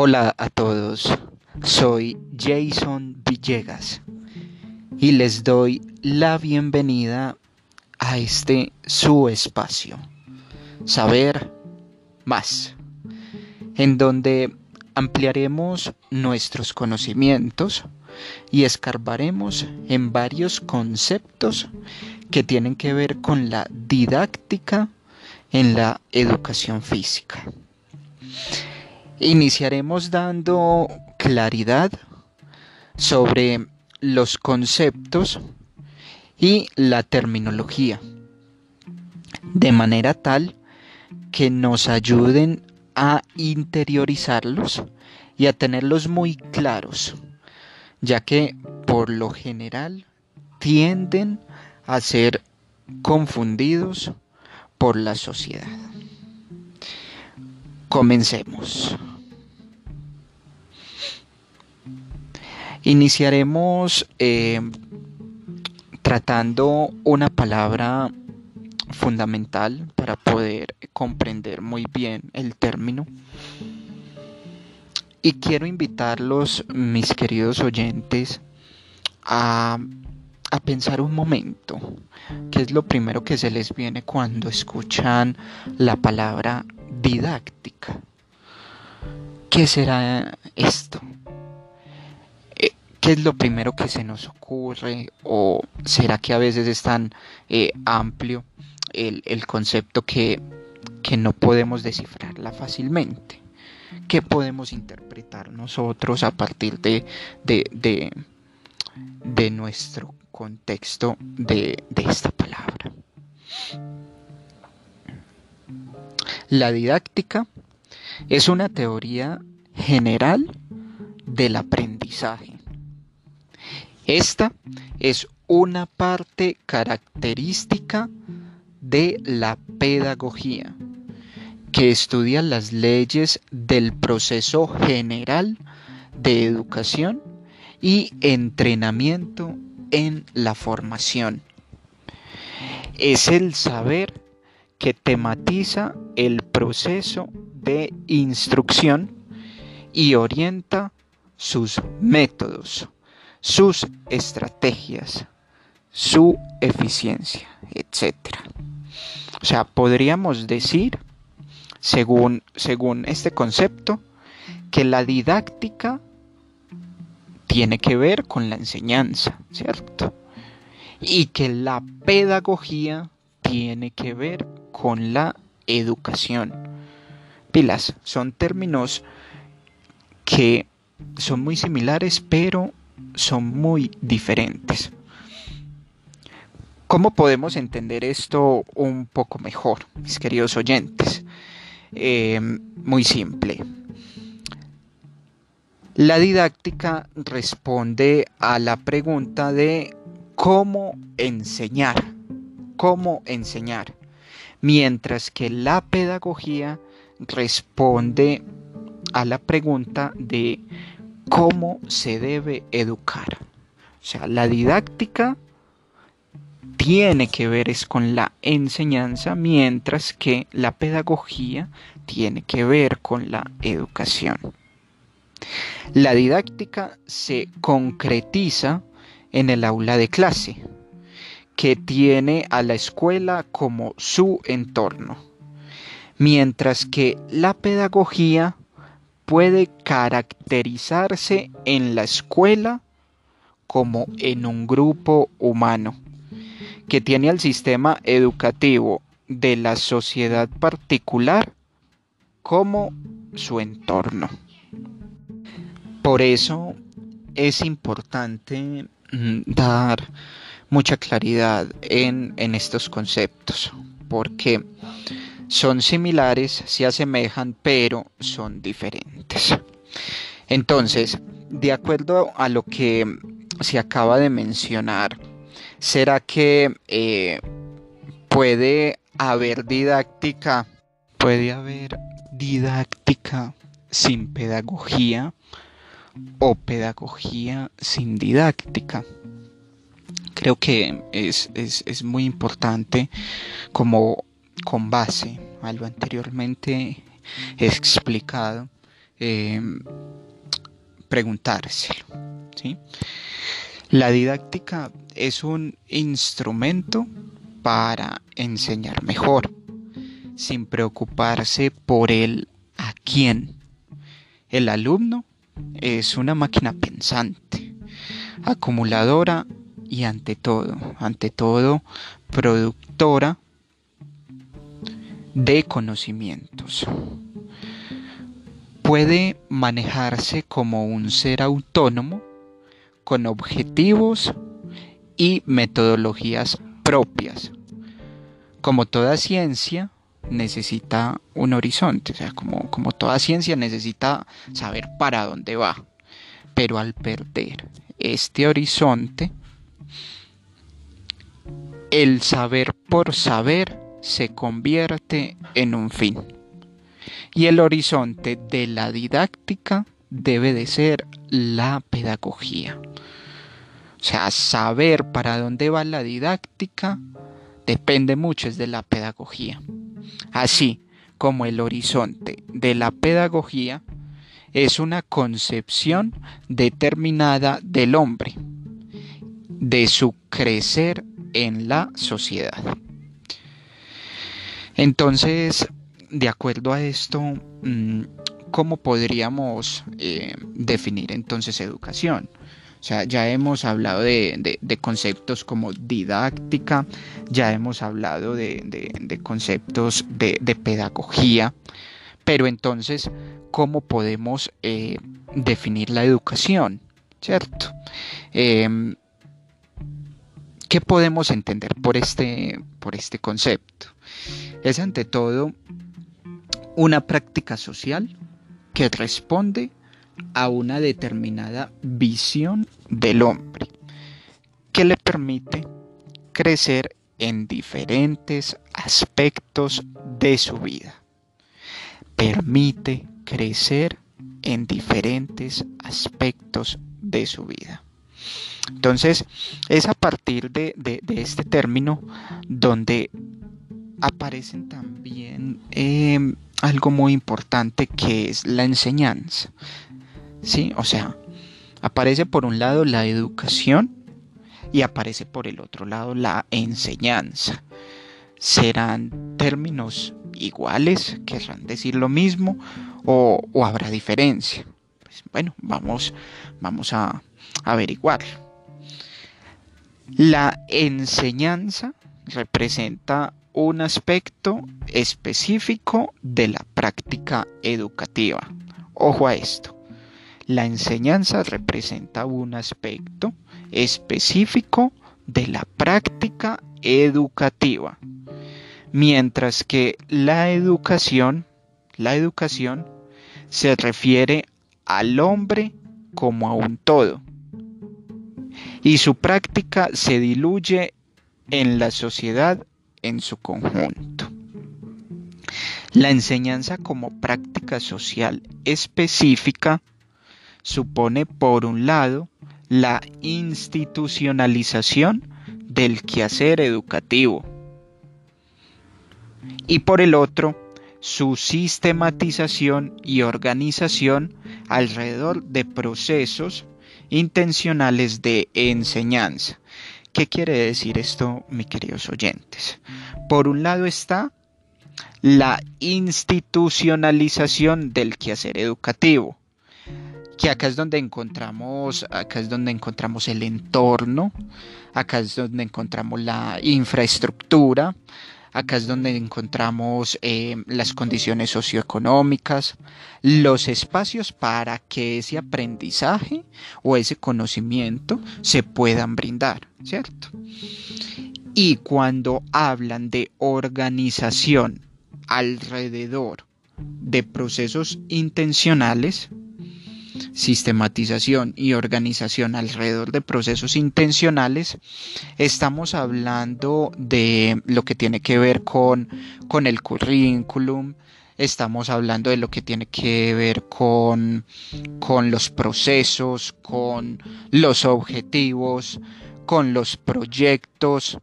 Hola a todos, soy Jason Villegas y les doy la bienvenida a este su espacio, Saber Más, en donde ampliaremos nuestros conocimientos y escarbaremos en varios conceptos que tienen que ver con la didáctica en la educación física. Iniciaremos dando claridad sobre los conceptos y la terminología, de manera tal que nos ayuden a interiorizarlos y a tenerlos muy claros, ya que por lo general tienden a ser confundidos por la sociedad. Comencemos. Iniciaremos eh, tratando una palabra fundamental para poder comprender muy bien el término. Y quiero invitarlos, mis queridos oyentes, a a pensar un momento, qué es lo primero que se les viene cuando escuchan la palabra didáctica. ¿Qué será esto? ¿Qué es lo primero que se nos ocurre? ¿O será que a veces es tan eh, amplio el, concepto que, no podemos descifrarla fácilmente? ¿Qué podemos interpretar nosotros a partir de, de, de nuestro contexto de, esta palabra. La didáctica es una teoría general del aprendizaje. Esta es una parte característica de la pedagogía que estudia las leyes del proceso general de educación y entrenamiento en la formación. Es el saber que tematiza el proceso de instrucción y orienta sus métodos, sus estrategias, su eficiencia, etc. O sea, podríamos decir, según, según este concepto, que la didáctica tiene que ver con la enseñanza, ¿cierto? Y que la pedagogía tiene que ver con la educación. Pilas, son términos que son muy similares, pero son muy diferentes. ¿Cómo podemos entender esto un poco mejor, mis queridos oyentes? Eh, muy simple. La didáctica responde a la pregunta de cómo enseñar, cómo enseñar, mientras que la pedagogía responde a la pregunta de cómo se debe educar. O sea, la didáctica tiene que ver es con la enseñanza, mientras que la pedagogía tiene que ver con la educación. La didáctica se concretiza en el aula de clase, que tiene a la escuela como su entorno, mientras que la pedagogía puede caracterizarse en la escuela como en un grupo humano, que tiene al sistema educativo de la sociedad particular como su entorno. Por eso es importante mm, dar mucha claridad en, estos conceptos, porque son similares, se asemejan, pero son diferentes. Entonces, de acuerdo a lo que se acaba de mencionar, ¿será que eh, puede haber didáctica? ¿Puede haber didáctica sin pedagogía? o pedagogía sin didáctica. Creo que es, muy importante como con base a lo anteriormente explicado em, preguntárselo. ¿sí? La didáctica es un instrumento para enseñar mejor, sin preocuparse por el a quién. El alumno es una máquina pensante, acumuladora y ante todo, ante todo, productora de conocimientos. Puede manejarse como un ser autónomo con objetivos y metodologías propias. Como toda ciencia, necesita un horizonte, o sea, como, como toda ciencia necesita saber para dónde va. Pero al perder este horizonte, el saber por saber se convierte en un fin. Y el horizonte de la didáctica debe de ser la pedagogía. O sea, saber para dónde va la didáctica depende mucho de la pedagogía. Así como el horizonte de la pedagogía es una concepción determinada del hombre, de su crecer en la sociedad. Entonces, de acuerdo a esto, mm, ¿cómo podríamos eh, definir entonces educación? O sea, ya hemos hablado de, conceptos como didáctica, ya hemos hablado de, conceptos de, pedagogía, pero entonces, ¿cómo podemos eh, definir la educación? ¿Cierto? Em, ¿Qué podemos entender por este, por este concepto? Es ante todo una práctica social que responde a una determinada visión del hombre que le permite crecer en diferentes aspectos de su vida. Permite crecer en diferentes aspectos de su vida. Entonces, es a partir de, este término donde aparecen también em, algo muy importante que es la enseñanza. ¿Sí? O sea, aparece por un lado la educación y aparece por el otro lado la enseñanza. ¿Serán términos iguales? ¿Querrán decir lo mismo? ¿O, habrá diferencia? Pues, bueno, vamos, vamos a averiguar. La enseñanza representa un aspecto específico de la práctica educativa. Ojo a esto. La enseñanza representa un aspecto específico de la práctica educativa, mientras que la educación, la educación se refiere al hombre como a un todo y su práctica se diluye en la sociedad en su conjunto. La enseñanza como práctica social específica supone, por un lado, la institucionalización del quehacer educativo y por el otro, su sistematización y organización alrededor de procesos intencionales de enseñanza. ¿Qué quiere decir esto, mis queridos oyentes? Por un lado está la institucionalización del quehacer educativo, que acá es donde encontramos, acá es donde encontramos el entorno, acá es donde encontramos la infraestructura, acá es donde encontramos eh, las condiciones socioeconómicas, los espacios para que ese aprendizaje o ese conocimiento se puedan brindar, ¿cierto? Y cuando hablan de organización alrededor de procesos intencionales, sistematización y organización alrededor de procesos intencionales, estamos hablando de lo que tiene que ver con, con el currículum, estamos hablando de lo que tiene que ver con, con los procesos, con los objetivos, con los proyectos,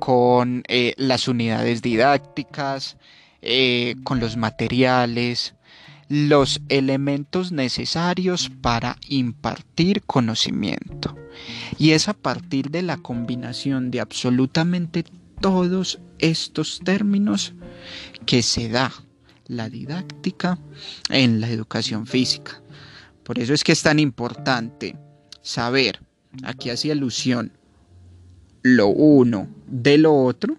con eh, las unidades didácticas, eh, con los materiales, los elementos necesarios para impartir conocimiento. Y es a partir de la combinación de absolutamente todos estos términos que se da la didáctica en la educación física. Por eso es que es tan importante saber, aquí hace alusión, lo uno de lo otro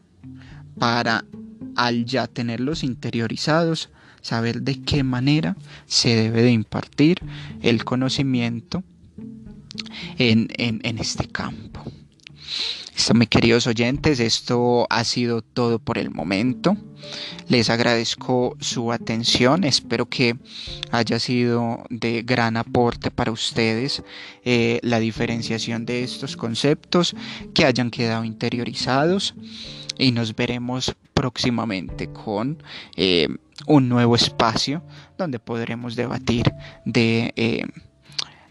para al ya tenerlos interiorizados, saber de qué manera se debe de impartir el conocimiento en, en este campo. Esto, mis queridos oyentes, esto ha sido todo por el momento. Les agradezco su atención. Espero que haya sido de gran aporte para ustedes eh, la diferenciación de estos conceptos, que hayan quedado interiorizados y nos veremos próximamente con eh, un nuevo espacio donde podremos debatir de eh,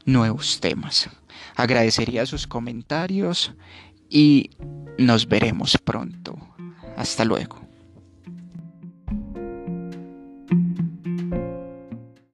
nuevos temas. Agradecería sus comentarios y nos veremos pronto. Hasta luego.